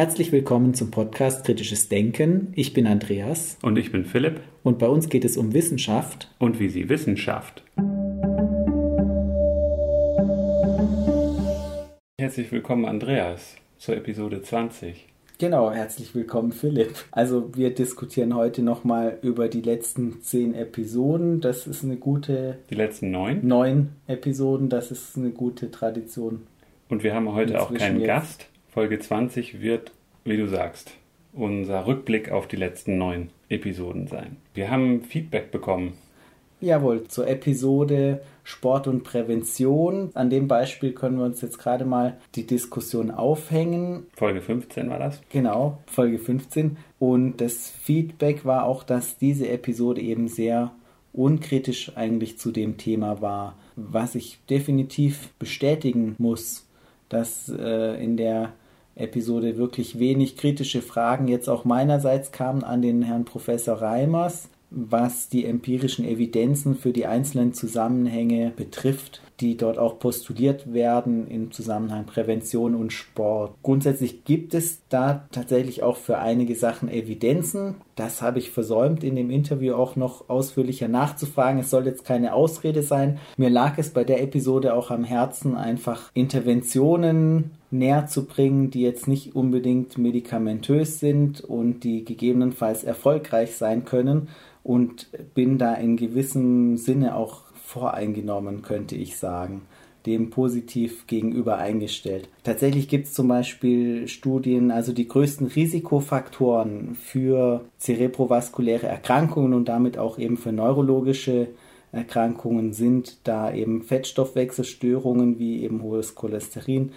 Herzlich willkommen zum Podcast Kritisches Denken. Ich bin Andreas. Und ich bin Philipp. Und bei uns geht es um Wissenschaft. Und wie sie Wissenschaft. Herzlich willkommen, Andreas, zur Episode 20. Genau, herzlich willkommen, Philipp. Also wir diskutieren heute nochmal über die letzten zehn Episoden. Das ist eine gute... Die letzten neun? Neun Episoden, das ist eine gute Tradition. Und wir haben heute auch keinen jetzt. Gast. Folge 20 wird, wie du sagst, unser Rückblick auf die letzten neun Episoden sein. Wir haben Feedback bekommen. Jawohl, zur Episode Sport und Prävention. An dem Beispiel können wir uns jetzt gerade mal die Diskussion aufhängen. Folge 15 war das? Genau, Folge 15. Und das Feedback war auch, dass diese Episode eben sehr unkritisch eigentlich zu dem Thema war, was ich definitiv bestätigen muss, dass äh, in der Episode wirklich wenig kritische Fragen jetzt auch meinerseits kamen an den Herrn Professor Reimers, was die empirischen Evidenzen für die einzelnen Zusammenhänge betrifft, die dort auch postuliert werden im Zusammenhang Prävention und Sport. Grundsätzlich gibt es da tatsächlich auch für einige Sachen Evidenzen. Das habe ich versäumt, in dem Interview auch noch ausführlicher nachzufragen. Es soll jetzt keine Ausrede sein. Mir lag es bei der Episode auch am Herzen, einfach Interventionen näher zu bringen, die jetzt nicht unbedingt medikamentös sind und die gegebenenfalls erfolgreich sein können und bin da in gewissem Sinne auch voreingenommen, könnte ich sagen, dem positiv gegenüber eingestellt. Tatsächlich gibt es zum Beispiel Studien, also die größten Risikofaktoren für zerebrovaskuläre Erkrankungen und damit auch eben für neurologische Erkrankungen sind da eben Fettstoffwechselstörungen wie eben hohes Cholesterin,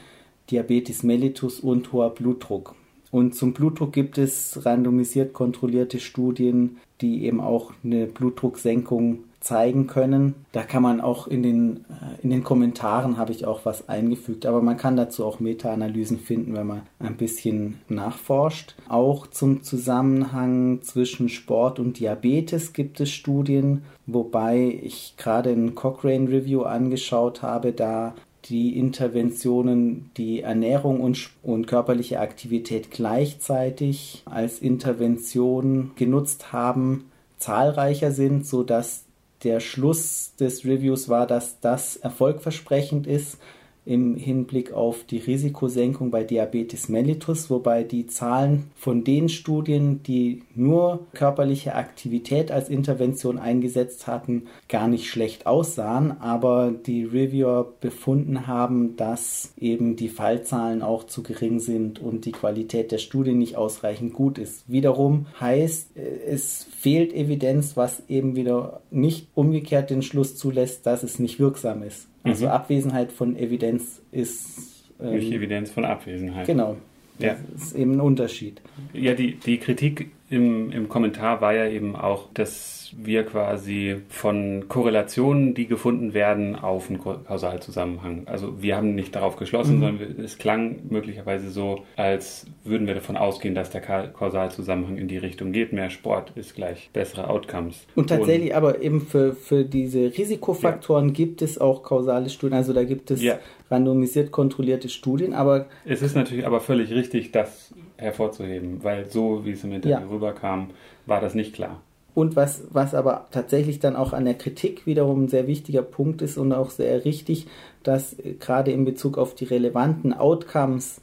Diabetes mellitus und hoher Blutdruck. Und zum Blutdruck gibt es randomisiert kontrollierte Studien, die eben auch eine Blutdrucksenkung zeigen können. Da kann man auch in den, äh, in den Kommentaren habe ich auch was eingefügt, aber man kann dazu auch Meta-Analysen finden, wenn man ein bisschen nachforscht. Auch zum Zusammenhang zwischen Sport und Diabetes gibt es Studien, wobei ich gerade ein Cochrane Review angeschaut habe, da die Interventionen die Ernährung und, und körperliche Aktivität gleichzeitig als Intervention genutzt haben, zahlreicher sind, sodass der Schluss des Reviews war, dass das erfolgversprechend ist im Hinblick auf die Risikosenkung bei Diabetes mellitus, wobei die Zahlen von den Studien, die nur körperliche Aktivität als Intervention eingesetzt hatten, gar nicht schlecht aussahen, aber die Reviewer befunden haben, dass eben die Fallzahlen auch zu gering sind und die Qualität der Studie nicht ausreichend gut ist. Wiederum heißt, es fehlt Evidenz, was eben wieder nicht umgekehrt den Schluss zulässt, dass es nicht wirksam ist. Also mhm. Abwesenheit von Evidenz ist. Ähm, Nicht Evidenz von Abwesenheit. Genau. Das ja. ist eben ein Unterschied. Ja, die, die Kritik im, im Kommentar war ja eben auch, dass wir quasi von Korrelationen, die gefunden werden, auf einen Kausalzusammenhang. Also wir haben nicht darauf geschlossen, mhm. sondern es klang möglicherweise so, als würden wir davon ausgehen, dass der Kausalzusammenhang in die Richtung geht. Mehr Sport ist gleich bessere Outcomes. Und tatsächlich Und, aber eben für, für diese Risikofaktoren ja. gibt es auch kausale Studien. Also da gibt es ja. randomisiert kontrollierte Studien, aber... Es ist natürlich aber völlig richtig, das hervorzuheben, weil so, wie es im Interview ja. rüberkam, war das nicht klar. Und was, was aber tatsächlich dann auch an der Kritik wiederum ein sehr wichtiger Punkt ist und auch sehr richtig, dass gerade in Bezug auf die relevanten Outcomes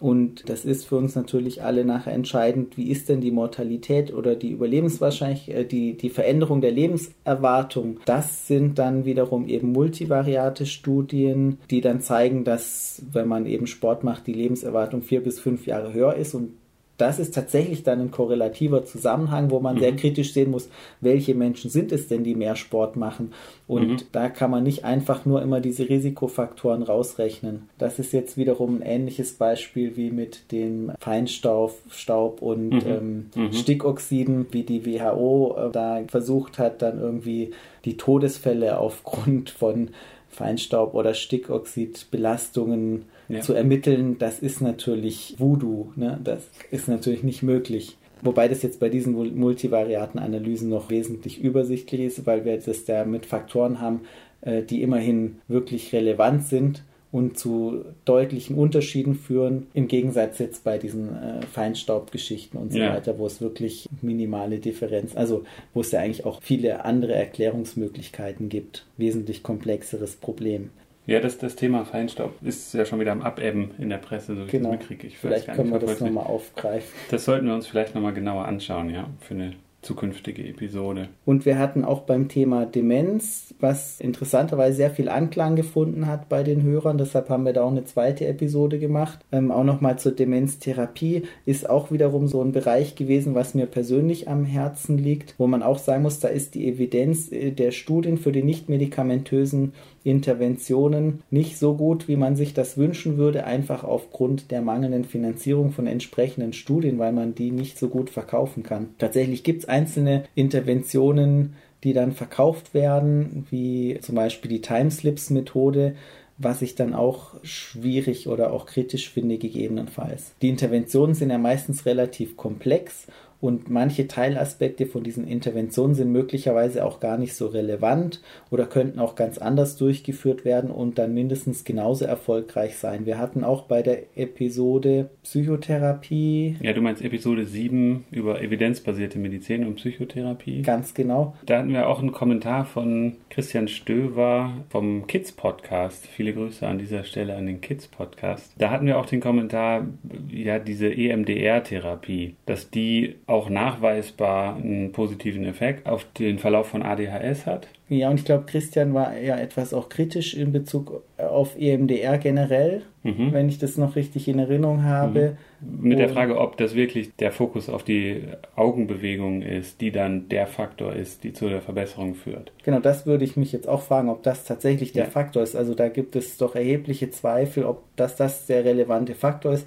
und das ist für uns natürlich alle nachher entscheidend, wie ist denn die Mortalität oder die Überlebenswahrscheinlichkeit, äh, die, die Veränderung der Lebenserwartung. Das sind dann wiederum eben multivariate Studien, die dann zeigen, dass wenn man eben Sport macht, die Lebenserwartung vier bis fünf Jahre höher ist und das ist tatsächlich dann ein korrelativer Zusammenhang, wo man mhm. sehr kritisch sehen muss, welche Menschen sind es denn, die mehr Sport machen. Und mhm. da kann man nicht einfach nur immer diese Risikofaktoren rausrechnen. Das ist jetzt wiederum ein ähnliches Beispiel wie mit dem Feinstaub Staub und mhm. Ähm, mhm. Stickoxiden, wie die WHO äh, da versucht hat, dann irgendwie die Todesfälle aufgrund von Feinstaub oder Stickoxidbelastungen ja. zu ermitteln, das ist natürlich Voodoo. Ne? Das ist natürlich nicht möglich. Wobei das jetzt bei diesen multivariaten Analysen noch wesentlich übersichtlich ist, weil wir das da mit Faktoren haben, äh, die immerhin wirklich relevant sind und zu deutlichen Unterschieden führen, im Gegensatz jetzt bei diesen äh, Feinstaubgeschichten und so ja. weiter, wo es wirklich minimale Differenz, also wo es ja eigentlich auch viele andere Erklärungsmöglichkeiten gibt, wesentlich komplexeres Problem. Ja, das, das Thema Feinstaub ist ja schon wieder am Abebben in der Presse, so wie genau. ich das mitkriege. Vielleicht können wir das nochmal aufgreifen. Das sollten wir uns vielleicht nochmal genauer anschauen, ja, für eine zukünftige Episode. Und wir hatten auch beim Thema Demenz, was interessanterweise sehr viel Anklang gefunden hat bei den Hörern, deshalb haben wir da auch eine zweite Episode gemacht. Ähm, auch nochmal zur Demenztherapie ist auch wiederum so ein Bereich gewesen, was mir persönlich am Herzen liegt, wo man auch sagen muss, da ist die Evidenz äh, der Studien für die nicht medikamentösen Interventionen nicht so gut, wie man sich das wünschen würde, einfach aufgrund der mangelnden Finanzierung von entsprechenden Studien, weil man die nicht so gut verkaufen kann. Tatsächlich gibt es einzelne Interventionen, die dann verkauft werden, wie zum Beispiel die Timeslips-Methode, was ich dann auch schwierig oder auch kritisch finde gegebenenfalls. Die Interventionen sind ja meistens relativ komplex und manche Teilaspekte von diesen Interventionen sind möglicherweise auch gar nicht so relevant oder könnten auch ganz anders durchgeführt werden und dann mindestens genauso erfolgreich sein. Wir hatten auch bei der Episode Psychotherapie. Ja, du meinst Episode 7 über evidenzbasierte Medizin und Psychotherapie. Ganz genau. Da hatten wir auch einen Kommentar von Christian Stöver vom Kids Podcast. Viele Grüße an dieser Stelle an den Kids Podcast. Da hatten wir auch den Kommentar, ja, diese EMDR-Therapie, dass die auch nachweisbar einen positiven Effekt auf den Verlauf von ADHS hat. Ja, und ich glaube, Christian war ja etwas auch kritisch in Bezug auf EMDR generell, mhm. wenn ich das noch richtig in Erinnerung habe. Mhm. Mit und der Frage, ob das wirklich der Fokus auf die Augenbewegung ist, die dann der Faktor ist, die zu der Verbesserung führt. Genau, das würde ich mich jetzt auch fragen, ob das tatsächlich der ja. Faktor ist. Also da gibt es doch erhebliche Zweifel, ob das das der relevante Faktor ist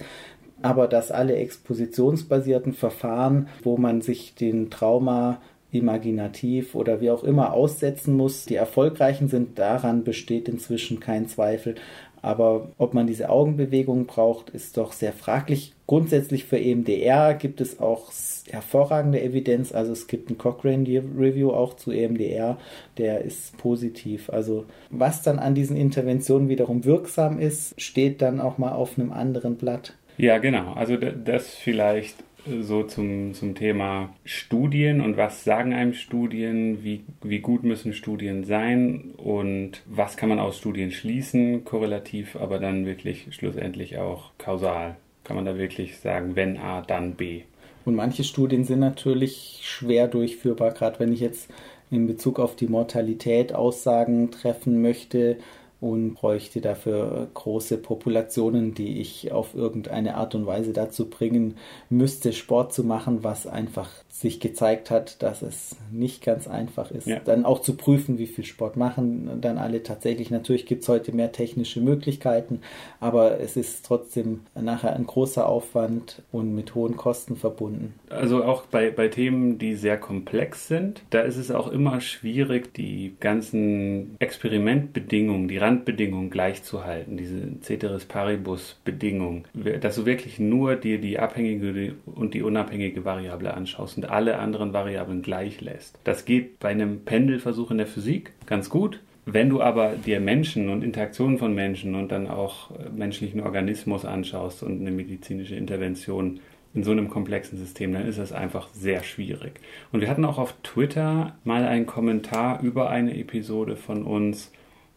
aber dass alle expositionsbasierten Verfahren, wo man sich den Trauma imaginativ oder wie auch immer aussetzen muss, die erfolgreichen sind, daran besteht inzwischen kein Zweifel. Aber ob man diese Augenbewegung braucht, ist doch sehr fraglich. Grundsätzlich für EMDR gibt es auch hervorragende Evidenz. Also es gibt ein Cochrane Review auch zu EMDR, der ist positiv. Also was dann an diesen Interventionen wiederum wirksam ist, steht dann auch mal auf einem anderen Blatt. Ja, genau. Also das vielleicht so zum, zum Thema Studien und was sagen einem Studien, wie, wie gut müssen Studien sein und was kann man aus Studien schließen, korrelativ, aber dann wirklich schlussendlich auch kausal. Kann man da wirklich sagen, wenn A, dann B. Und manche Studien sind natürlich schwer durchführbar, gerade wenn ich jetzt in Bezug auf die Mortalität Aussagen treffen möchte, und bräuchte dafür große Populationen, die ich auf irgendeine Art und Weise dazu bringen müsste, Sport zu machen, was einfach sich gezeigt hat, dass es nicht ganz einfach ist. Ja. Dann auch zu prüfen, wie viel Sport machen dann alle tatsächlich. Natürlich gibt es heute mehr technische Möglichkeiten, aber es ist trotzdem nachher ein großer Aufwand und mit hohen Kosten verbunden. Also auch bei, bei Themen, die sehr komplex sind, da ist es auch immer schwierig, die ganzen Experimentbedingungen, die Randbedingungen gleichzuhalten, diese Ceteris Paribus Bedingungen, dass du wirklich nur dir die abhängige und die unabhängige Variable anschaust und alle anderen Variablen gleich lässt. Das geht bei einem Pendelversuch in der Physik ganz gut. Wenn du aber dir Menschen und Interaktionen von Menschen und dann auch äh, menschlichen Organismus anschaust und eine medizinische Intervention in so einem komplexen System, dann ist das einfach sehr schwierig. Und wir hatten auch auf Twitter mal einen Kommentar über eine Episode von uns.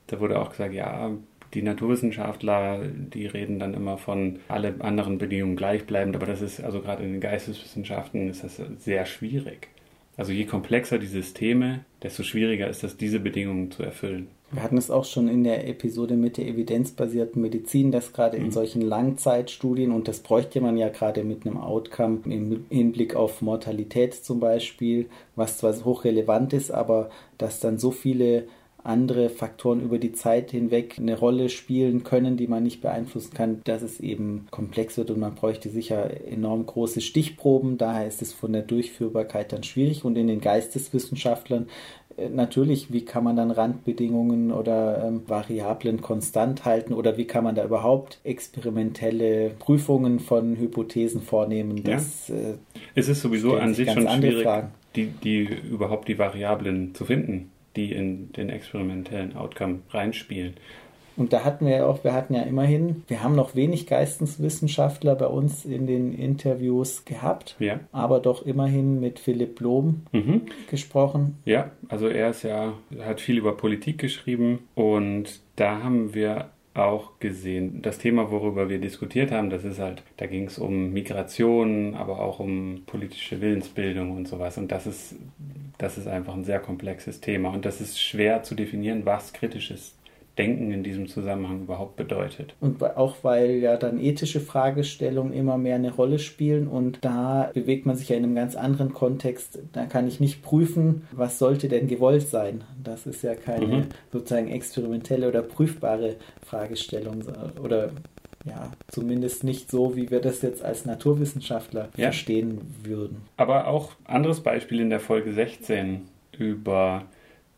Da wurde auch gesagt, ja, die Naturwissenschaftler, die reden dann immer von alle anderen Bedingungen gleichbleibend, aber das ist also gerade in den Geisteswissenschaften ist das sehr schwierig. Also je komplexer die Systeme, desto schwieriger ist es, diese Bedingungen zu erfüllen. Wir hatten es auch schon in der Episode mit der evidenzbasierten Medizin, dass gerade mhm. in solchen Langzeitstudien, und das bräuchte man ja gerade mit einem Outcome im Hinblick auf Mortalität zum Beispiel, was zwar hochrelevant ist, aber dass dann so viele andere Faktoren über die Zeit hinweg eine Rolle spielen können, die man nicht beeinflussen kann, dass es eben komplex wird und man bräuchte sicher enorm große Stichproben. Daher ist es von der Durchführbarkeit dann schwierig und in den Geisteswissenschaftlern äh, natürlich, wie kann man dann Randbedingungen oder ähm, Variablen konstant halten oder wie kann man da überhaupt experimentelle Prüfungen von Hypothesen vornehmen? Das, ja. äh, es ist sowieso an sich schon schwierig, die, die überhaupt die Variablen zu finden die in den experimentellen Outcome reinspielen. Und da hatten wir ja auch, wir hatten ja immerhin, wir haben noch wenig Geisteswissenschaftler bei uns in den Interviews gehabt, Ja. aber doch immerhin mit Philipp Blom Mhm. gesprochen. Ja, also er ist ja, hat viel über Politik geschrieben und da haben wir auch gesehen, das Thema, worüber wir diskutiert haben, das ist halt, da ging es um Migration, aber auch um politische Willensbildung und sowas. Und das ist, das ist einfach ein sehr komplexes Thema. Und das ist schwer zu definieren, was kritisches Denken in diesem Zusammenhang überhaupt bedeutet. Und auch weil ja dann ethische Fragestellungen immer mehr eine Rolle spielen und da bewegt man sich ja in einem ganz anderen Kontext. Da kann ich nicht prüfen, was sollte denn gewollt sein. Das ist ja keine Mhm. sozusagen experimentelle oder prüfbare Fragestellung oder ja, zumindest nicht so, wie wir das jetzt als Naturwissenschaftler Ja. verstehen würden. Aber auch anderes Beispiel in der Folge 16 über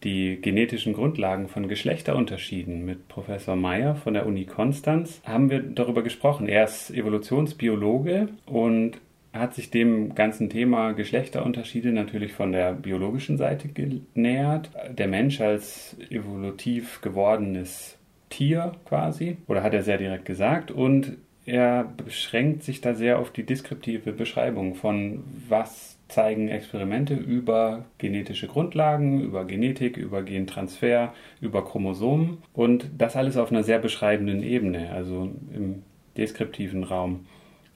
die genetischen Grundlagen von Geschlechterunterschieden mit Professor Meyer von der Uni Konstanz haben wir darüber gesprochen. Er ist Evolutionsbiologe und hat sich dem ganzen Thema Geschlechterunterschiede natürlich von der biologischen Seite genähert. Der Mensch als evolutiv gewordenes Tier quasi, oder hat er sehr direkt gesagt, und er beschränkt sich da sehr auf die deskriptive Beschreibung von was zeigen Experimente über genetische Grundlagen, über Genetik, über Gentransfer, über Chromosomen und das alles auf einer sehr beschreibenden Ebene, also im deskriptiven Raum.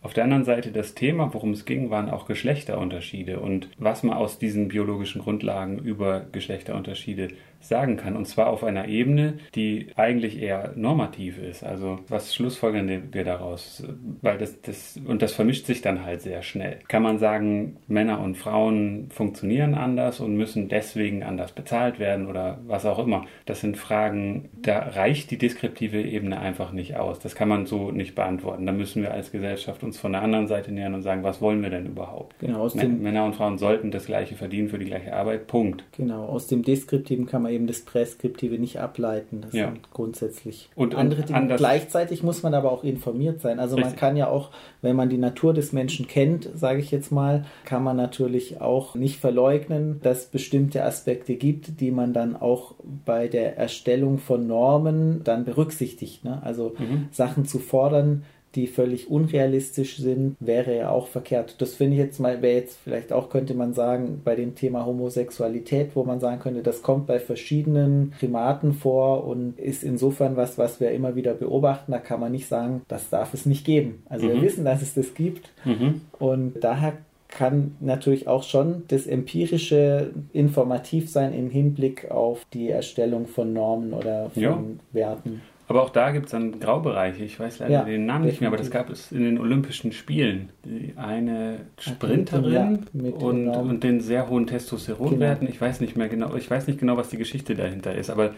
Auf der anderen Seite das Thema, worum es ging, waren auch Geschlechterunterschiede und was man aus diesen biologischen Grundlagen über Geschlechterunterschiede sagen kann. Und zwar auf einer Ebene, die eigentlich eher normativ ist. Also was schlussfolgern wir daraus? Weil das, das, und das vermischt sich dann halt sehr schnell. Kann man sagen, Männer und Frauen funktionieren anders und müssen deswegen anders bezahlt werden oder was auch immer. Das sind Fragen, da reicht die deskriptive Ebene einfach nicht aus. Das kann man so nicht beantworten. Da müssen wir als Gesellschaft uns von der anderen Seite nähern und sagen, was wollen wir denn überhaupt? Genau, Männer und Frauen sollten das gleiche verdienen für die gleiche Arbeit. Punkt. genau, aus dem Deskriptiven kann man eben das Präskriptive nicht ableiten. Das Ja. sind grundsätzlich Und- andere Dinge. anders- Gleichzeitig muss man aber auch informiert sein. Also man Richtig. kann ja auch, wenn man die Natur des Menschen kennt, sage ich jetzt mal, kann man natürlich auch nicht verleugnen, dass bestimmte Aspekte gibt, die man dann auch bei der Erstellung von Normen dann berücksichtigt. Ne? Also Mhm. Sachen zu fordern, die völlig unrealistisch sind, wäre ja auch verkehrt. Das finde ich jetzt mal, wäre jetzt vielleicht auch, könnte man sagen, bei dem Thema Homosexualität, wo man sagen könnte, das kommt bei verschiedenen Primaten vor und ist insofern was, was wir immer wieder beobachten. Da kann man nicht sagen, das darf es nicht geben. Also wir Mhm. wissen, dass es das gibt Mhm. und daher kann natürlich auch schon das Empirische informativ sein im Hinblick auf die Erstellung von Normen oder von Ja. Werten. Aber auch da gibt es dann Graubereiche. Ich weiß leider Ja, den Namen nicht mehr, aber das gab es in den Olympischen Spielen. Die eine Sprinterin mit und, und den sehr hohen Testosteronwerten. Ich weiß nicht mehr genau, ich weiß nicht genau, was die Geschichte dahinter ist, aber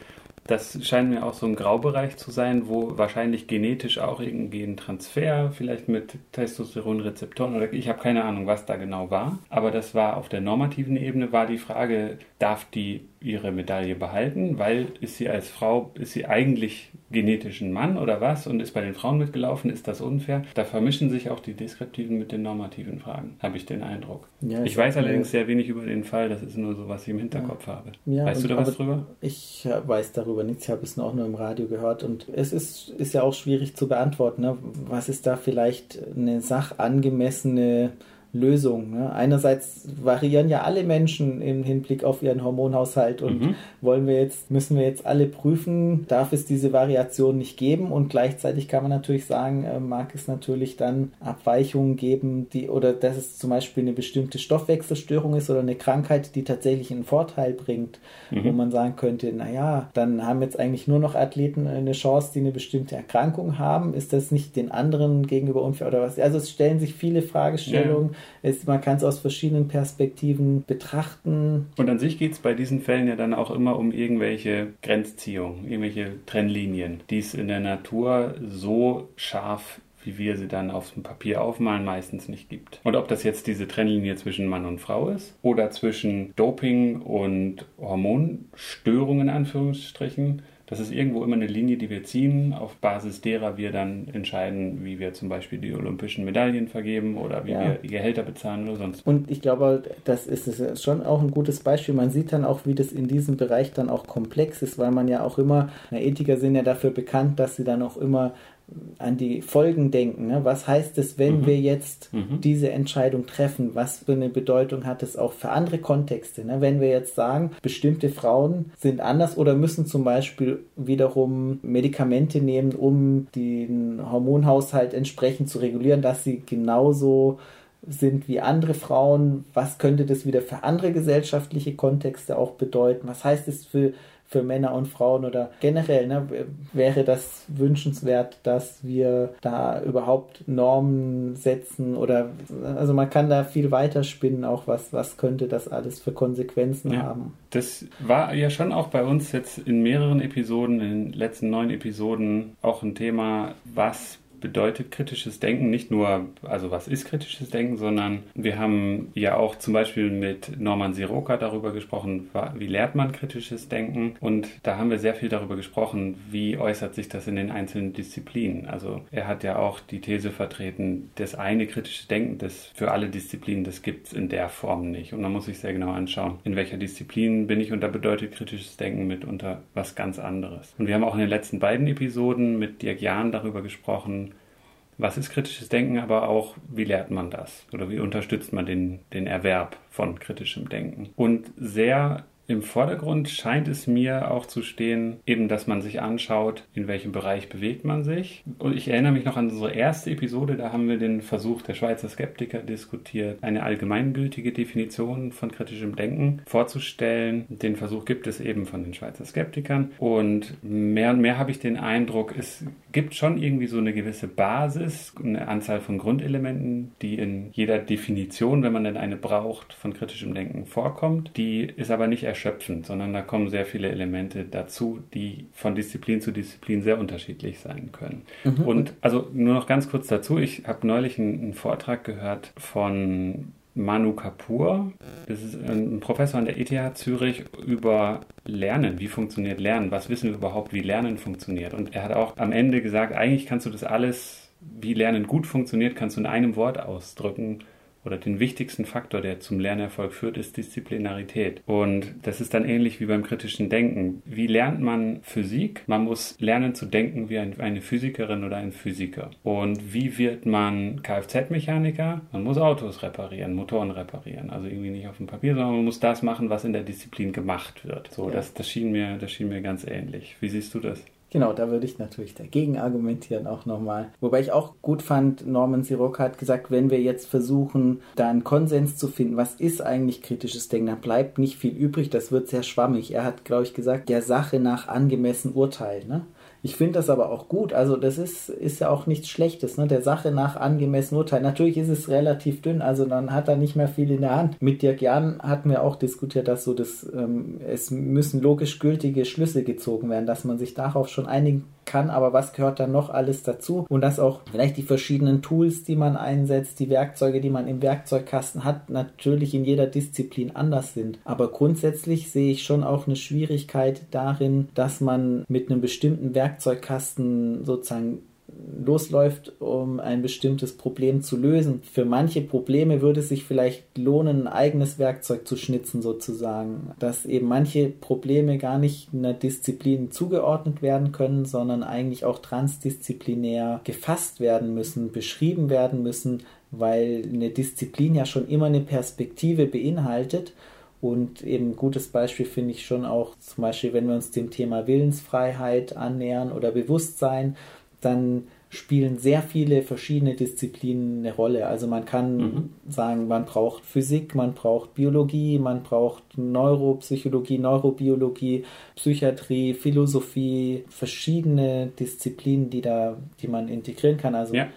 das scheint mir auch so ein Graubereich zu sein, wo wahrscheinlich genetisch auch irgendwie ein Transfer, vielleicht mit Testosteronrezeptoren oder ich habe keine Ahnung, was da genau war. Aber das war auf der normativen Ebene war die Frage, darf die ihre Medaille behalten, weil ist sie als Frau, ist sie eigentlich genetisch ein Mann oder was und ist bei den Frauen mitgelaufen, ist das unfair? Da vermischen sich auch die deskriptiven mit den normativen Fragen, habe ich den Eindruck. Ja, ich weiß allerdings sehr wenig über den Fall, das ist nur so, was ich im Hinterkopf habe. Ja, weißt du da was drüber? Ich äh, weiß darüber nichts, ich habe es auch nur im Radio gehört und es ist, ist ja auch schwierig zu beantworten. Ne? Was ist da vielleicht eine sachangemessene Lösung? Ne? Einerseits variieren ja alle Menschen im Hinblick auf ihren Hormonhaushalt und Mhm. wollen wir jetzt, müssen wir jetzt alle prüfen, darf es diese Variation nicht geben und gleichzeitig kann man natürlich sagen, äh, mag es natürlich dann Abweichungen geben, die oder dass es zum Beispiel eine bestimmte Stoffwechselstörung ist oder eine Krankheit, die tatsächlich einen Vorteil bringt, wo Mhm. man sagen könnte, naja, dann haben jetzt eigentlich nur noch Athleten eine Chance, die eine bestimmte Erkrankung haben. Ist das nicht den anderen gegenüber unfair oder was? Also es stellen sich viele Fragestellungen. Es, man kann es aus verschiedenen Perspektiven betrachten. Und an sich geht es bei diesen Fällen ja dann auch immer um irgendwelche Grenzziehungen, irgendwelche Trennlinien, die es in der Natur so scharf wie wir sie dann auf dem Papier aufmalen, meistens nicht gibt. Und ob das jetzt diese Trennlinie zwischen Mann und Frau ist oder zwischen Doping und Hormonstörungen in Anführungsstrichen, Das ist irgendwo immer eine Linie, die wir ziehen, auf Basis derer wir dann entscheiden, wie wir zum Beispiel die olympischen Medaillen vergeben oder wie ja. wir die Gehälter bezahlen oder sonst. Und ich glaube, das ist schon auch ein gutes Beispiel. Man sieht dann auch, wie das in diesem Bereich dann auch komplex ist, weil man ja auch immer, na, Ethiker sind ja dafür bekannt, dass sie dann auch immer an die Folgen denken. Ne? Was heißt es, wenn mhm. wir jetzt mhm. diese Entscheidung treffen? Was für eine Bedeutung hat es auch für andere Kontexte? Ne? Wenn wir jetzt sagen, bestimmte Frauen sind anders oder müssen zum Beispiel wiederum Medikamente nehmen, um den Hormonhaushalt entsprechend zu regulieren, dass sie genauso sind wie andere Frauen. Was könnte das wieder für andere gesellschaftliche Kontexte auch bedeuten? Was heißt es für für Männer und Frauen oder generell ne, wäre das wünschenswert, dass wir da überhaupt Normen setzen oder also man kann da viel weiter spinnen, auch was, was könnte das alles für Konsequenzen ja, haben. Das war ja schon auch bei uns jetzt in mehreren Episoden, in den letzten neun Episoden auch ein Thema, was bedeutet kritisches Denken nicht nur, also was ist kritisches Denken, sondern wir haben ja auch zum Beispiel mit Norman Siroka darüber gesprochen, wie lehrt man kritisches Denken und da haben wir sehr viel darüber gesprochen, wie äußert sich das in den einzelnen Disziplinen. Also er hat ja auch die These vertreten, das eine kritische Denken, das für alle Disziplinen, das gibt es in der Form nicht und man muss sich sehr genau anschauen, in welcher Disziplin bin ich und da bedeutet kritisches Denken mitunter was ganz anderes. Und wir haben auch in den letzten beiden Episoden mit Dirk Jahn darüber gesprochen, was ist kritisches Denken, aber auch, wie lehrt man das? Oder wie unterstützt man den, den Erwerb von kritischem Denken? Und sehr im Vordergrund scheint es mir auch zu stehen, eben, dass man sich anschaut, in welchem Bereich bewegt man sich. Und ich erinnere mich noch an unsere erste Episode, da haben wir den Versuch der Schweizer Skeptiker diskutiert, eine allgemeingültige Definition von kritischem Denken vorzustellen. Den Versuch gibt es eben von den Schweizer Skeptikern. Und mehr und mehr habe ich den Eindruck, es gibt schon irgendwie so eine gewisse Basis, eine Anzahl von Grundelementen, die in jeder Definition, wenn man denn eine braucht, von kritischem Denken vorkommt. Die ist aber nicht erschöpfend, sondern da kommen sehr viele Elemente dazu, die von Disziplin zu Disziplin sehr unterschiedlich sein können. Mhm. Und also nur noch ganz kurz dazu, ich habe neulich einen, einen Vortrag gehört von Manu Kapoor. Das ist ein Professor an der ETH Zürich über Lernen. Wie funktioniert Lernen? Was wissen wir überhaupt, wie Lernen funktioniert? Und er hat auch am Ende gesagt, eigentlich kannst du das alles, wie Lernen gut funktioniert, kannst du in einem Wort ausdrücken oder den wichtigsten Faktor, der zum Lernerfolg führt, ist Disziplinarität. Und das ist dann ähnlich wie beim kritischen Denken. Wie lernt man Physik? Man muss lernen zu denken wie eine Physikerin oder ein Physiker. Und wie wird man Kfz-Mechaniker? Man muss Autos reparieren, Motoren reparieren. Also irgendwie nicht auf dem Papier, sondern man muss das machen, was in der Disziplin gemacht wird. So, ja. das, das, schien mir, das schien mir ganz ähnlich. Wie siehst du das? Genau, da würde ich natürlich dagegen argumentieren auch nochmal. Wobei ich auch gut fand, Norman Sirocco hat gesagt, wenn wir jetzt versuchen, da einen Konsens zu finden, was ist eigentlich kritisches Denken, dann bleibt nicht viel übrig, das wird sehr schwammig. Er hat, glaube ich, gesagt, der Sache nach angemessen urteilen. Ne? Ich finde das aber auch gut. Also das ist, ist ja auch nichts Schlechtes, ne? Der Sache nach angemessen Urteil. Natürlich ist es relativ dünn, also dann hat er nicht mehr viel in der Hand. Mit Dirk Jan hatten wir auch diskutiert, dass so das, ähm, es müssen logisch gültige Schlüsse gezogen werden, dass man sich darauf schon einigen kann, aber was gehört dann noch alles dazu? Und dass auch vielleicht die verschiedenen Tools, die man einsetzt, die Werkzeuge, die man im Werkzeugkasten hat, natürlich in jeder Disziplin anders sind. Aber grundsätzlich sehe ich schon auch eine Schwierigkeit darin, dass man mit einem bestimmten Werkzeugkasten sozusagen losläuft, um ein bestimmtes Problem zu lösen. Für manche Probleme würde es sich vielleicht lohnen, ein eigenes Werkzeug zu schnitzen sozusagen, dass eben manche Probleme gar nicht einer Disziplin zugeordnet werden können, sondern eigentlich auch transdisziplinär gefasst werden müssen, beschrieben werden müssen, weil eine Disziplin ja schon immer eine Perspektive beinhaltet und eben ein gutes Beispiel finde ich schon auch zum Beispiel, wenn wir uns dem Thema Willensfreiheit annähern oder Bewusstsein, dann spielen sehr viele verschiedene Disziplinen eine Rolle. Also man kann mhm. sagen, man braucht Physik, man braucht Biologie, man braucht Neuropsychologie, Neurobiologie, Psychiatrie, Philosophie, verschiedene Disziplinen, die da, die man integrieren kann. Also ja.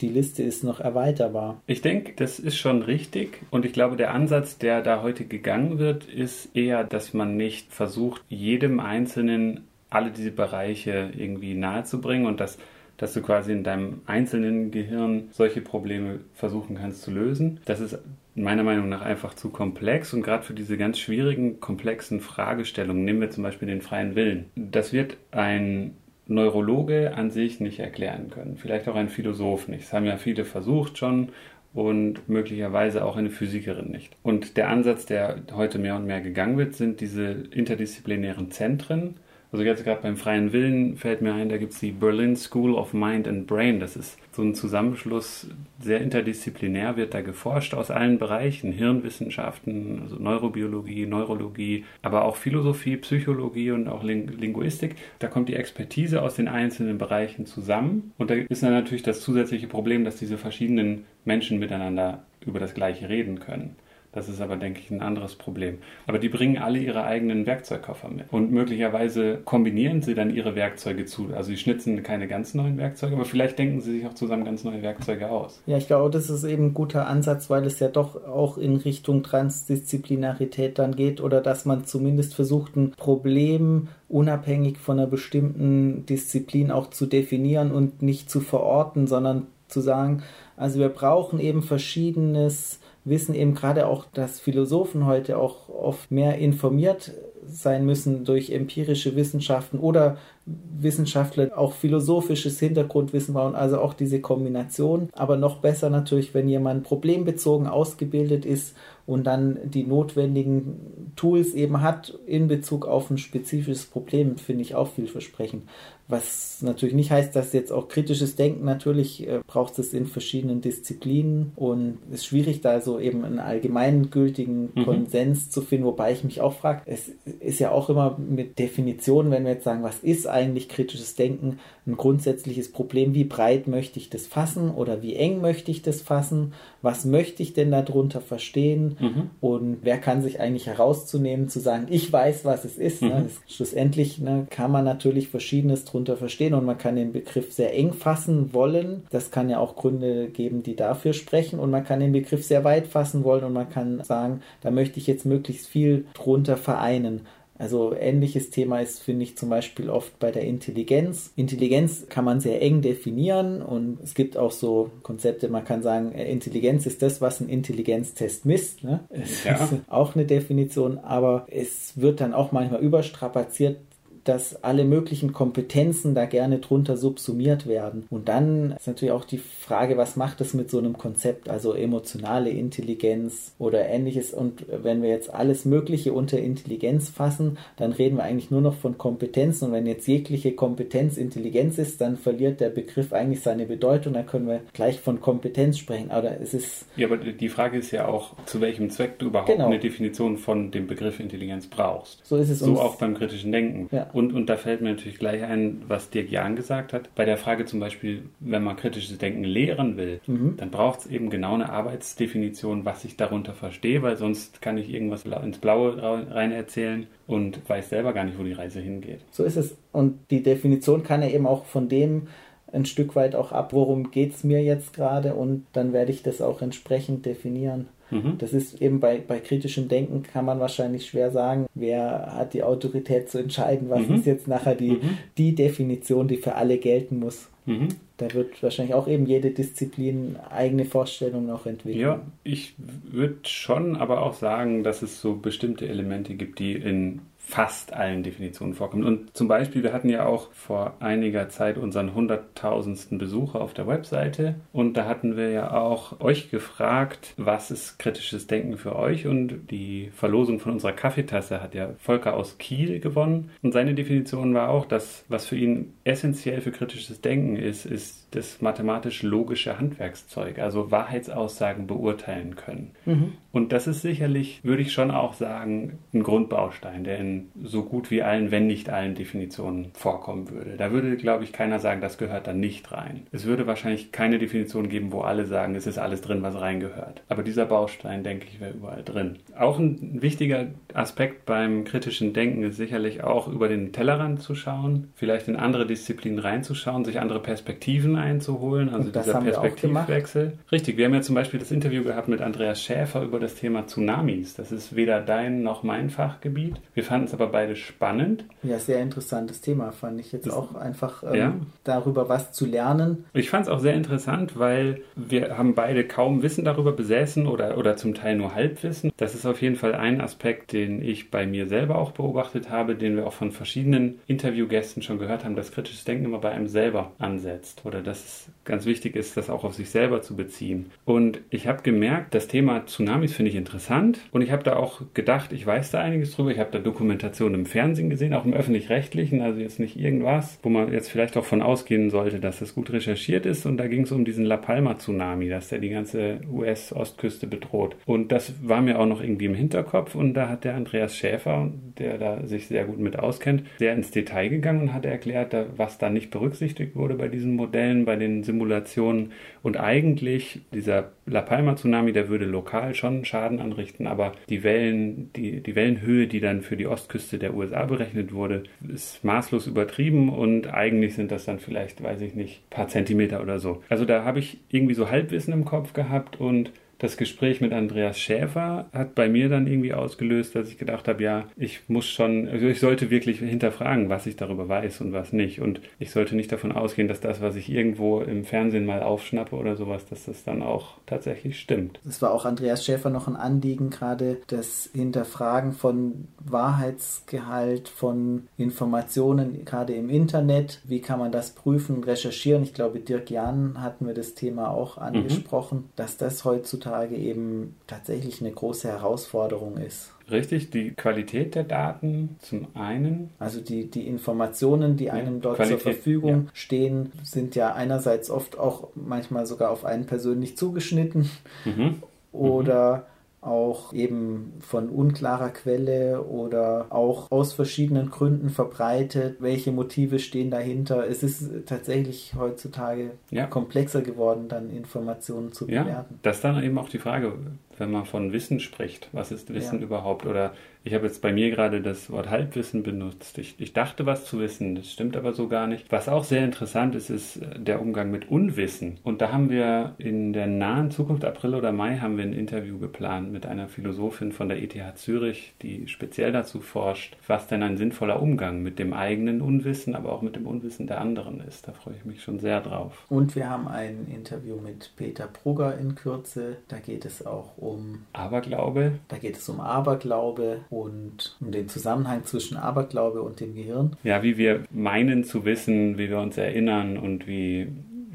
Die Liste ist noch erweiterbar. Ich denke, das ist schon richtig. Und ich glaube, der Ansatz, der da heute gegangen wird, ist eher, dass man nicht versucht, jedem Einzelnen alle diese Bereiche irgendwie nahezubringen und dass dass du quasi in deinem einzelnen Gehirn solche Probleme versuchen kannst zu lösen. Das ist meiner Meinung nach einfach zu komplex und gerade für diese ganz schwierigen, komplexen Fragestellungen, nehmen wir zum Beispiel den freien Willen. Das wird ein Neurologe an sich nicht erklären können, vielleicht auch ein Philosoph nicht. Das haben ja viele versucht schon und möglicherweise auch eine Physikerin nicht. Und der Ansatz, der heute mehr und mehr gegangen wird, sind diese interdisziplinären Zentren, also jetzt gerade beim freien Willen fällt mir ein, da gibt es die Berlin School of Mind and Brain. Das ist so ein Zusammenschluss, sehr interdisziplinär wird da geforscht aus allen Bereichen. Hirnwissenschaften, also Neurobiologie, Neurologie, aber auch Philosophie, Psychologie und auch Ling Linguistik. Da kommt die Expertise aus den einzelnen Bereichen zusammen. Und da ist dann natürlich das zusätzliche Problem, dass diese verschiedenen Menschen miteinander über das Gleiche reden können. Das ist aber, denke ich, ein anderes Problem. Aber die bringen alle ihre eigenen Werkzeugkoffer mit. Und möglicherweise kombinieren sie dann ihre Werkzeuge zu. Also sie schnitzen keine ganz neuen Werkzeuge, aber vielleicht denken sie sich auch zusammen ganz neue Werkzeuge aus. Ja, ich glaube, das ist eben ein guter Ansatz, weil es ja doch auch in Richtung Transdisziplinarität dann geht oder dass man zumindest versucht, ein Problem unabhängig von einer bestimmten Disziplin auch zu definieren und nicht zu verorten, sondern zu sagen, also wir brauchen eben verschiedenes wissen eben gerade auch, dass Philosophen heute auch oft mehr informiert sein müssen durch empirische Wissenschaften oder Wissenschaftler auch philosophisches Hintergrundwissen bauen, also auch diese Kombination. Aber noch besser natürlich, wenn jemand problembezogen ausgebildet ist und dann die notwendigen Tools eben hat in Bezug auf ein spezifisches Problem, finde ich auch vielversprechend. Was natürlich nicht heißt, dass jetzt auch kritisches Denken, natürlich äh, braucht es in verschiedenen Disziplinen und es ist schwierig, da so eben einen allgemeingültigen mhm. Konsens zu finden, wobei ich mich auch frage, es ist ja auch immer mit Definitionen, wenn wir jetzt sagen, was ist eigentlich kritisches Denken, ein grundsätzliches Problem, wie breit möchte ich das fassen oder wie eng möchte ich das fassen, was möchte ich denn darunter verstehen mhm. und wer kann sich eigentlich herauszunehmen, zu sagen, ich weiß, was es ist. Ne? Mhm. Ne? Das, schlussendlich ne, kann man natürlich Verschiedenes darunter verstehen und man kann den Begriff sehr eng fassen wollen. Das kann ja auch Gründe geben, die dafür sprechen und man kann den Begriff sehr weit fassen wollen und man kann sagen, da möchte ich jetzt möglichst viel drunter vereinen. Also ähnliches Thema ist, finde ich, zum Beispiel oft bei der Intelligenz. Intelligenz kann man sehr eng definieren und es gibt auch so Konzepte, man kann sagen, äh, Intelligenz ist das, was ein Intelligenztest misst. Ne? Das ja. ist auch eine Definition, aber es wird dann auch manchmal überstrapaziert dass alle möglichen Kompetenzen da gerne drunter subsumiert werden. Und dann ist natürlich auch die Frage, was macht es mit so einem Konzept, also emotionale Intelligenz oder ähnliches. Und wenn wir jetzt alles Mögliche unter Intelligenz fassen, dann reden wir eigentlich nur noch von Kompetenzen. Und wenn jetzt jegliche Kompetenz Intelligenz ist, dann verliert der Begriff eigentlich seine Bedeutung. Dann können wir gleich von Kompetenz sprechen. Aber es ist. Ja, aber die Frage ist ja auch, zu welchem Zweck du überhaupt genau. eine Definition von dem Begriff Intelligenz brauchst. So ist es. So auch beim kritischen Denken. Ja. Und, und da fällt mir natürlich gleich ein, was Dirk Jahn gesagt hat. Bei der Frage zum Beispiel, wenn man kritisches Denken lehren will, mhm. dann braucht es eben genau eine Arbeitsdefinition, was ich darunter verstehe, weil sonst kann ich irgendwas ins Blaue rein erzählen und weiß selber gar nicht, wo die Reise hingeht. So ist es. Und die Definition kann ja eben auch von dem ein Stück weit auch ab, worum geht es mir jetzt gerade und dann werde ich das auch entsprechend definieren. Mhm. Das ist eben bei, bei kritischem Denken kann man wahrscheinlich schwer sagen, wer hat die Autorität zu entscheiden, was mhm. ist jetzt nachher die, mhm. die Definition, die für alle gelten muss. Mhm. Da wird wahrscheinlich auch eben jede Disziplin eigene Vorstellungen auch entwickeln. Ja, ich würde schon aber auch sagen, dass es so bestimmte Elemente gibt, die in fast allen Definitionen vorkommt. Und zum Beispiel, wir hatten ja auch vor einiger Zeit unseren hunderttausendsten Besucher auf der Webseite. Und da hatten wir ja auch euch gefragt, was ist kritisches Denken für euch? Und die Verlosung von unserer Kaffeetasse hat ja Volker aus Kiel gewonnen. Und seine Definition war auch, dass was für ihn essentiell für kritisches Denken ist, ist das mathematisch-logische Handwerkszeug, also Wahrheitsaussagen beurteilen können. Mhm. Und das ist sicherlich, würde ich schon auch sagen, ein Grundbaustein, der in so gut wie allen, wenn nicht allen Definitionen vorkommen würde. Da würde, glaube ich, keiner sagen, das gehört da nicht rein. Es würde wahrscheinlich keine Definition geben, wo alle sagen, es ist alles drin, was reingehört. Aber dieser Baustein, denke ich, wäre überall drin. Auch ein wichtiger Aspekt beim kritischen Denken ist sicherlich auch über den Tellerrand zu schauen, vielleicht in andere Disziplinen reinzuschauen, sich andere Perspektiven einzuholen, also dieser Perspektivwechsel. Richtig, wir haben ja zum Beispiel das Interview gehabt mit Andreas Schäfer über das Thema Tsunamis. Das ist weder dein noch mein Fachgebiet. Wir fanden fanden es aber beide spannend. Ja, sehr interessantes Thema, fand ich jetzt das, auch einfach ähm, ja. darüber was zu lernen. Ich fand es auch sehr interessant, weil wir haben beide kaum Wissen darüber besessen oder, oder zum Teil nur Halbwissen. Das ist auf jeden Fall ein Aspekt, den ich bei mir selber auch beobachtet habe, den wir auch von verschiedenen Interviewgästen schon gehört haben, dass kritisches Denken immer bei einem selber ansetzt oder dass es ganz wichtig ist, das auch auf sich selber zu beziehen. Und ich habe gemerkt, das Thema Tsunamis finde ich interessant und ich habe da auch gedacht, ich weiß da einiges drüber. Ich habe da Dokumentationen im Fernsehen gesehen, auch im öffentlich-rechtlichen, also jetzt nicht irgendwas, wo man jetzt vielleicht auch von ausgehen sollte, dass das gut recherchiert ist. Und da ging es um diesen La Palma-Tsunami, dass der die ganze US-Ostküste bedroht. Und das war mir auch noch irgendwie im Hinterkopf und da hat der Andreas Schäfer, der da sich sehr gut mit auskennt, sehr ins Detail gegangen und hat erklärt, was da nicht berücksichtigt wurde bei diesen Modellen, bei den Simulationen. Und eigentlich dieser La Palma-Tsunami, der würde lokal schon Schaden anrichten, aber die Wellen, die, die Wellenhöhe, die dann für die Ostküste der USA berechnet wurde, ist maßlos übertrieben und eigentlich sind das dann vielleicht, weiß ich nicht, paar Zentimeter oder so. Also da habe ich irgendwie so Halbwissen im Kopf gehabt und das Gespräch mit Andreas Schäfer hat bei mir dann irgendwie ausgelöst, dass ich gedacht habe, ja, ich muss schon, also ich sollte wirklich hinterfragen, was ich darüber weiß und was nicht. Und ich sollte nicht davon ausgehen, dass das, was ich irgendwo im Fernsehen mal aufschnappe oder sowas, dass das dann auch tatsächlich stimmt. Es war auch Andreas Schäfer noch ein Anliegen, gerade das Hinterfragen von Wahrheitsgehalt, von Informationen, gerade im Internet. Wie kann man das prüfen, recherchieren? Ich glaube, Dirk Jan hatten wir das Thema auch mhm. angesprochen, mhm. dass das heutzutage heutzutage eben tatsächlich eine große Herausforderung ist. Richtig, die Qualität der Daten zum einen. Also die, die Informationen, die einem dort Qualität, zur Verfügung ja. stehen, sind ja einerseits oft auch manchmal sogar auf einen persönlich zugeschnitten mhm. oder auch eben von unklarer Quelle oder auch aus verschiedenen Gründen verbreitet. Welche Motive stehen dahinter? Es ist tatsächlich heutzutage ja. komplexer geworden, dann Informationen zu bewerten. Ja, das ist dann eben auch die Frage, wenn man von Wissen spricht. Was ist Wissen ja. überhaupt? Oder ich habe jetzt bei mir gerade das Wort Halbwissen benutzt. Ich, ich, dachte, was zu wissen, das stimmt aber so gar nicht. Was auch sehr interessant ist, ist der Umgang mit Unwissen. Und da haben wir in der nahen Zukunft, April oder Mai, haben wir ein Interview geplant mit einer Philosophin von der ETH Zürich, die speziell dazu forscht, was denn ein sinnvoller Umgang mit dem eigenen Unwissen, aber auch mit dem Unwissen der anderen ist. Da freue ich mich schon sehr drauf. Und wir haben ein Interview mit Peter Brugger in Kürze. Da geht es auch um Aberglaube. Da geht es um Aberglaube und um den Zusammenhang zwischen Aberglaube und dem Gehirn. Ja, wie wir meinen zu wissen, wie wir uns erinnern und wie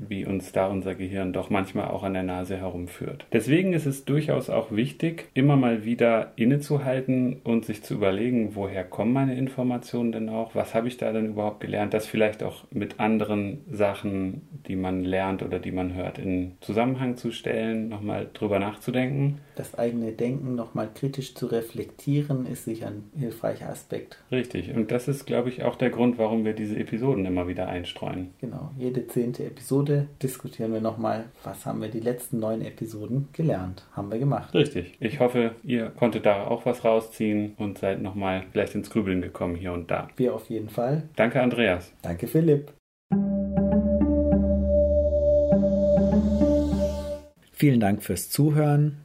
wie uns da unser Gehirn doch manchmal auch an der Nase herumführt. Deswegen ist es durchaus auch wichtig, immer mal wieder innezuhalten und sich zu überlegen, woher kommen meine Informationen denn auch, was habe ich da denn überhaupt gelernt, das vielleicht auch mit anderen Sachen, die man lernt oder die man hört, in Zusammenhang zu stellen, nochmal drüber nachzudenken. Das eigene Denken nochmal kritisch zu reflektieren, ist sicher ein hilfreicher Aspekt. Richtig, und das ist, glaube ich, auch der Grund, warum wir diese Episoden immer wieder einstreuen. Genau, jede zehnte Episode Episode diskutieren wir nochmal, was haben wir die letzten neun Episoden gelernt. Haben wir gemacht. Richtig. Ich hoffe, ihr konntet da auch was rausziehen und seid nochmal vielleicht ins Grübeln gekommen hier und da. Wir auf jeden Fall. Danke, Andreas. Danke, Philipp. Vielen Dank fürs Zuhören.